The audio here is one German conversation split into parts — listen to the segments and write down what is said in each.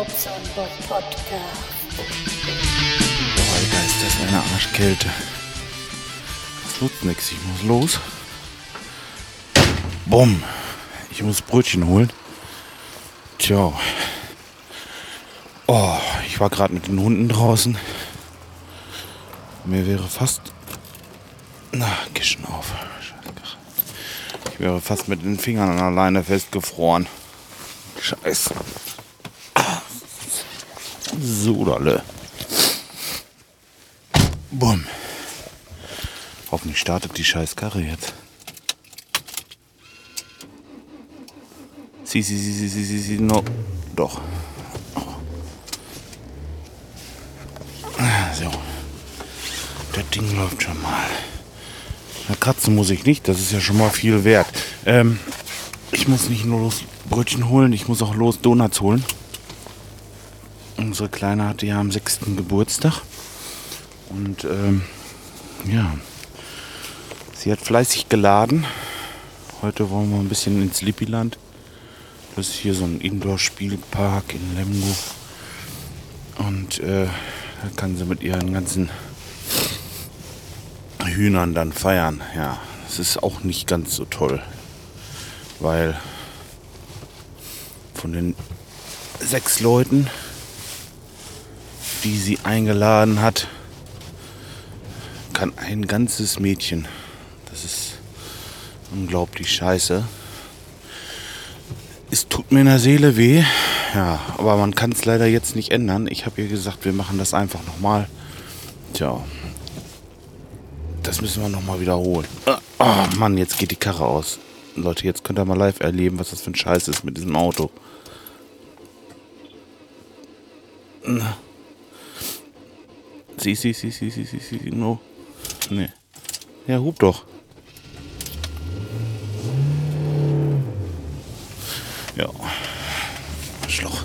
Podcast. Alter, ist das eine Arschkälte. Das nutzt nix, ich muss los. Bumm. Ich muss Brötchen holen. Tja. Oh, ich war gerade mit den Hunden draußen. Mir wäre fast... Na, geh schon auf. Ich wäre fast mit den Fingern alleine festgefroren. Scheiße. So, Dalle. Bumm. Hoffentlich startet die scheiß Karre jetzt. Sie, sie, sie, sie, sie, sie, sie, no. Doch. So. Das Ding läuft schon mal. Na, kratzen muss ich nicht, das ist ja schon mal viel wert. Ähm, ich muss nicht nur los Brötchen holen, ich muss auch los Donuts holen. Unsere Kleine hatte ja am 6. Geburtstag. Und ähm, ja, sie hat fleißig geladen. Heute wollen wir ein bisschen ins Lippiland. Das ist hier so ein Indoor-Spielpark in Lemgo. Und äh, da kann sie mit ihren ganzen Hühnern dann feiern. Ja, das ist auch nicht ganz so toll. Weil von den sechs Leuten, die sie eingeladen hat, kann ein ganzes Mädchen. Das ist unglaublich scheiße. Es tut mir in der Seele weh. Ja, aber man kann es leider jetzt nicht ändern. Ich habe ihr gesagt, wir machen das einfach nochmal. Tja. Das müssen wir nochmal wiederholen. Oh Mann, jetzt geht die Karre aus. Leute, jetzt könnt ihr mal live erleben, was das für ein Scheiß ist mit diesem Auto. Sie, sie, sie, sie, sie, sie, sie, no. Nee. Ja, hub doch. Ja. Arschloch.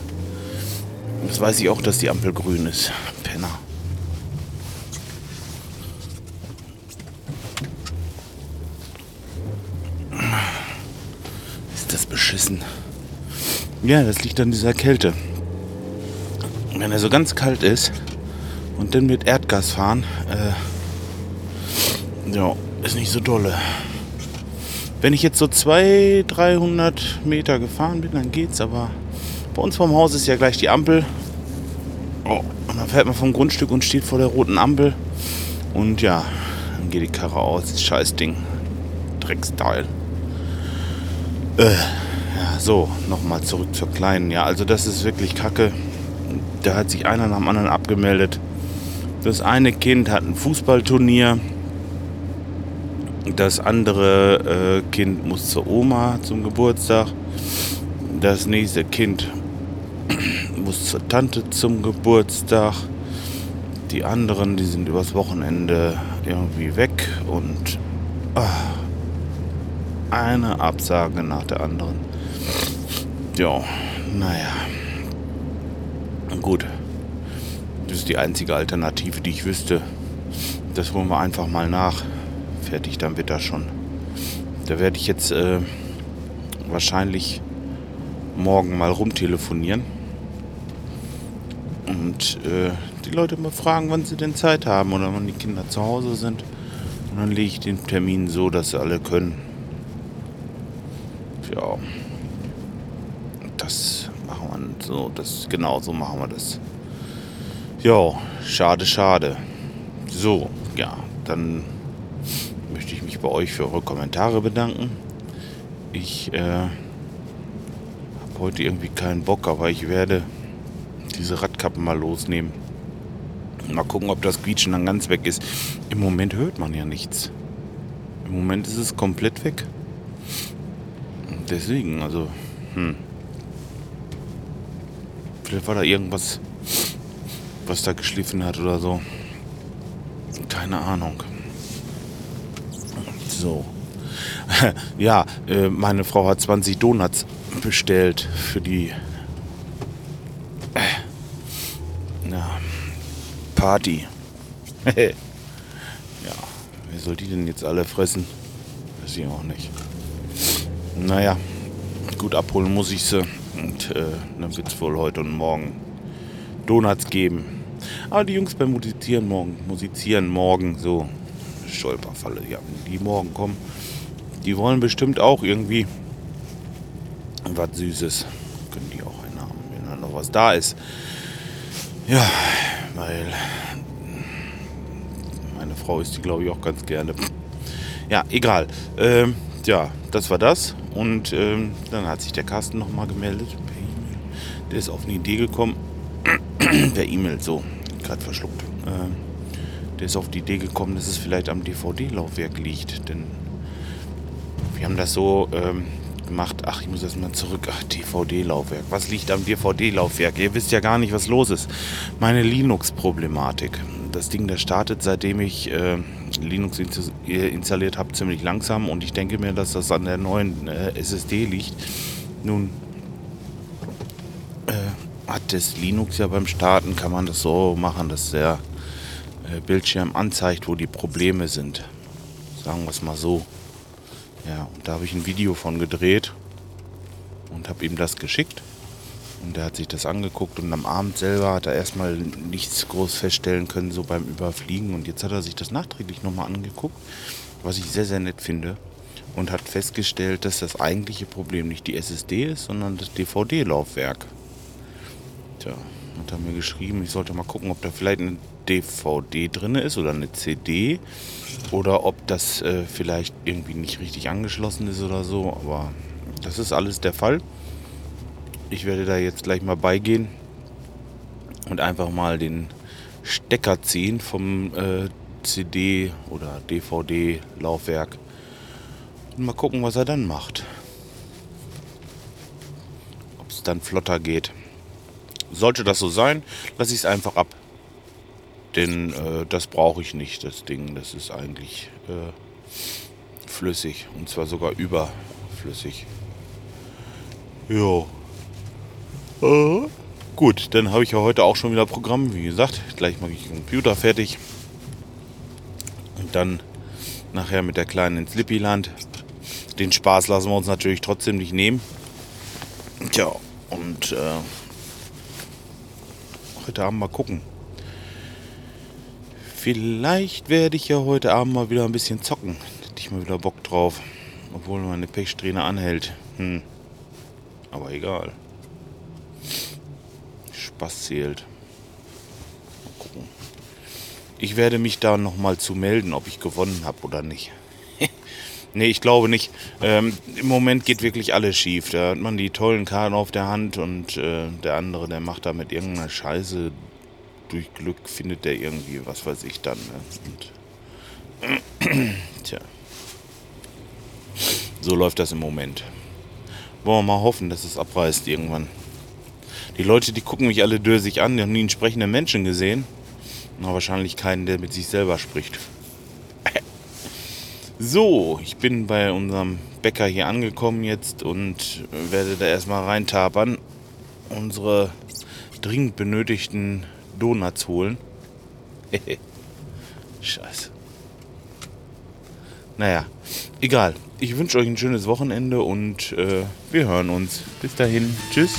Jetzt weiß ich auch, dass die Ampel grün ist. Penner. Ist das beschissen. Ja, das liegt an dieser Kälte. Wenn er so ganz kalt ist und dann mit Erdgas fahren, äh, ja, ist nicht so dolle. Wenn ich jetzt so 200, 300 Meter gefahren bin, dann geht's, aber bei uns vorm Haus ist ja gleich die Ampel. Oh, und dann fährt man vom Grundstück und steht vor der roten Ampel. Und ja, dann geht die Karre aus. Das Scheißding. Drecksteil. Äh, ja, so, nochmal zurück zur Kleinen. Ja, also das ist wirklich kacke. Da hat sich einer nach dem anderen abgemeldet. Das eine Kind hat ein Fußballturnier. Das andere äh, Kind muss zur Oma zum Geburtstag. Das nächste Kind muss zur Tante zum Geburtstag. Die anderen, die sind übers Wochenende irgendwie weg und ah, eine Absage nach der anderen. Ja, naja. Gut. Ist die einzige Alternative, die ich wüsste. Das holen wir einfach mal nach. Fertig, dann wird das schon. Da werde ich jetzt äh, wahrscheinlich morgen mal rumtelefonieren und äh, die Leute mal fragen, wann sie denn Zeit haben oder wann die Kinder zu Hause sind. Und dann lege ich den Termin so, dass sie alle können. Ja. Das machen wir so. Das, genau so machen wir das. Ja, schade, schade. So, ja, dann möchte ich mich bei euch für eure Kommentare bedanken. Ich äh, habe heute irgendwie keinen Bock, aber ich werde diese Radkappen mal losnehmen. Mal gucken, ob das Quietschen dann ganz weg ist. Im Moment hört man ja nichts. Im Moment ist es komplett weg. Deswegen, also, hm. Vielleicht war da irgendwas, was da geschliffen hat oder so. Keine Ahnung. So. ja, äh, meine Frau hat 20 Donuts bestellt für die ja, Party. ja, wer soll die denn jetzt alle fressen? Weiß ich auch nicht. Naja, gut abholen muss ich sie. Und äh, dann wird es wohl heute und morgen Donuts geben. Aber die Jungs beim Musizieren morgen, musizieren morgen so. Stolperfalle, ja, die morgen kommen. Die wollen bestimmt auch irgendwie was Süßes. Können die auch einen haben, wenn da noch was da ist. Ja, weil meine Frau ist die, glaube ich, auch ganz gerne. Ja, egal. Ähm, ja, das war das. Und ähm, dann hat sich der Carsten nochmal gemeldet. Der ist auf eine Idee gekommen. per E-Mail, so, gerade verschluckt. Ähm, der ist auf die Idee gekommen, dass es vielleicht am DVD-Laufwerk liegt. Denn wir haben das so ähm, gemacht. Ach, ich muss erst mal zurück. Ach, DVD-Laufwerk. Was liegt am DVD-Laufwerk? Ihr wisst ja gar nicht, was los ist. Meine Linux-Problematik. Das Ding, das startet, seitdem ich äh, Linux installiert habe, ziemlich langsam. Und ich denke mir, dass das an der neuen äh, SSD liegt. Nun äh, hat das Linux ja beim Starten, kann man das so machen, dass der äh, Bildschirm anzeigt, wo die Probleme sind. Sagen wir es mal so. Ja, und da habe ich ein Video von gedreht und habe ihm das geschickt. Und er hat sich das angeguckt und am Abend selber hat er erstmal nichts groß feststellen können, so beim Überfliegen. Und jetzt hat er sich das nachträglich nochmal angeguckt, was ich sehr, sehr nett finde. Und hat festgestellt, dass das eigentliche Problem nicht die SSD ist, sondern das DVD-Laufwerk. Tja, hat er mir geschrieben, ich sollte mal gucken, ob da vielleicht eine DVD drin ist oder eine CD oder ob das äh, vielleicht irgendwie nicht richtig angeschlossen ist oder so. Aber das ist alles der Fall. Ich werde da jetzt gleich mal beigehen und einfach mal den Stecker ziehen vom äh, CD oder DVD Laufwerk und mal gucken, was er dann macht. Ob es dann flotter geht. Sollte das so sein, lasse ich es einfach ab. Denn äh, das brauche ich nicht, das Ding. Das ist eigentlich äh, flüssig. Und zwar sogar überflüssig. Jo. Äh, gut, dann habe ich ja heute auch schon wieder Programm. Wie gesagt, gleich mache ich den Computer fertig. Und dann nachher mit der Kleinen ins Lippyland. Den Spaß lassen wir uns natürlich trotzdem nicht nehmen. Tja, und äh, heute Abend mal gucken. Vielleicht werde ich ja heute Abend mal wieder ein bisschen zocken. Hätte ich mal wieder Bock drauf. Obwohl meine Pechsträhne anhält. Hm. Aber egal. Spaß zählt. Mal gucken. Ich werde mich da nochmal zu melden, ob ich gewonnen habe oder nicht. Nee, ich glaube nicht. Ähm, Im Moment geht wirklich alles schief. Da hat man die tollen Karten auf der Hand und äh, der andere, der macht da mit irgendeiner Scheiße durch Glück findet der irgendwie, was weiß ich dann. Ne? Und, tja. So läuft das im Moment. Wollen wir mal hoffen, dass es abreißt irgendwann. Die Leute, die gucken mich alle dösig an, die haben nie einen sprechenden Menschen gesehen. Na, wahrscheinlich keinen, der mit sich selber spricht. So, ich bin bei unserem Bäcker hier angekommen jetzt und werde da erstmal reintapern. Unsere dringend benötigten Donuts holen. Scheiße. Naja, egal. Ich wünsche euch ein schönes Wochenende und äh, wir hören uns. Bis dahin. Tschüss.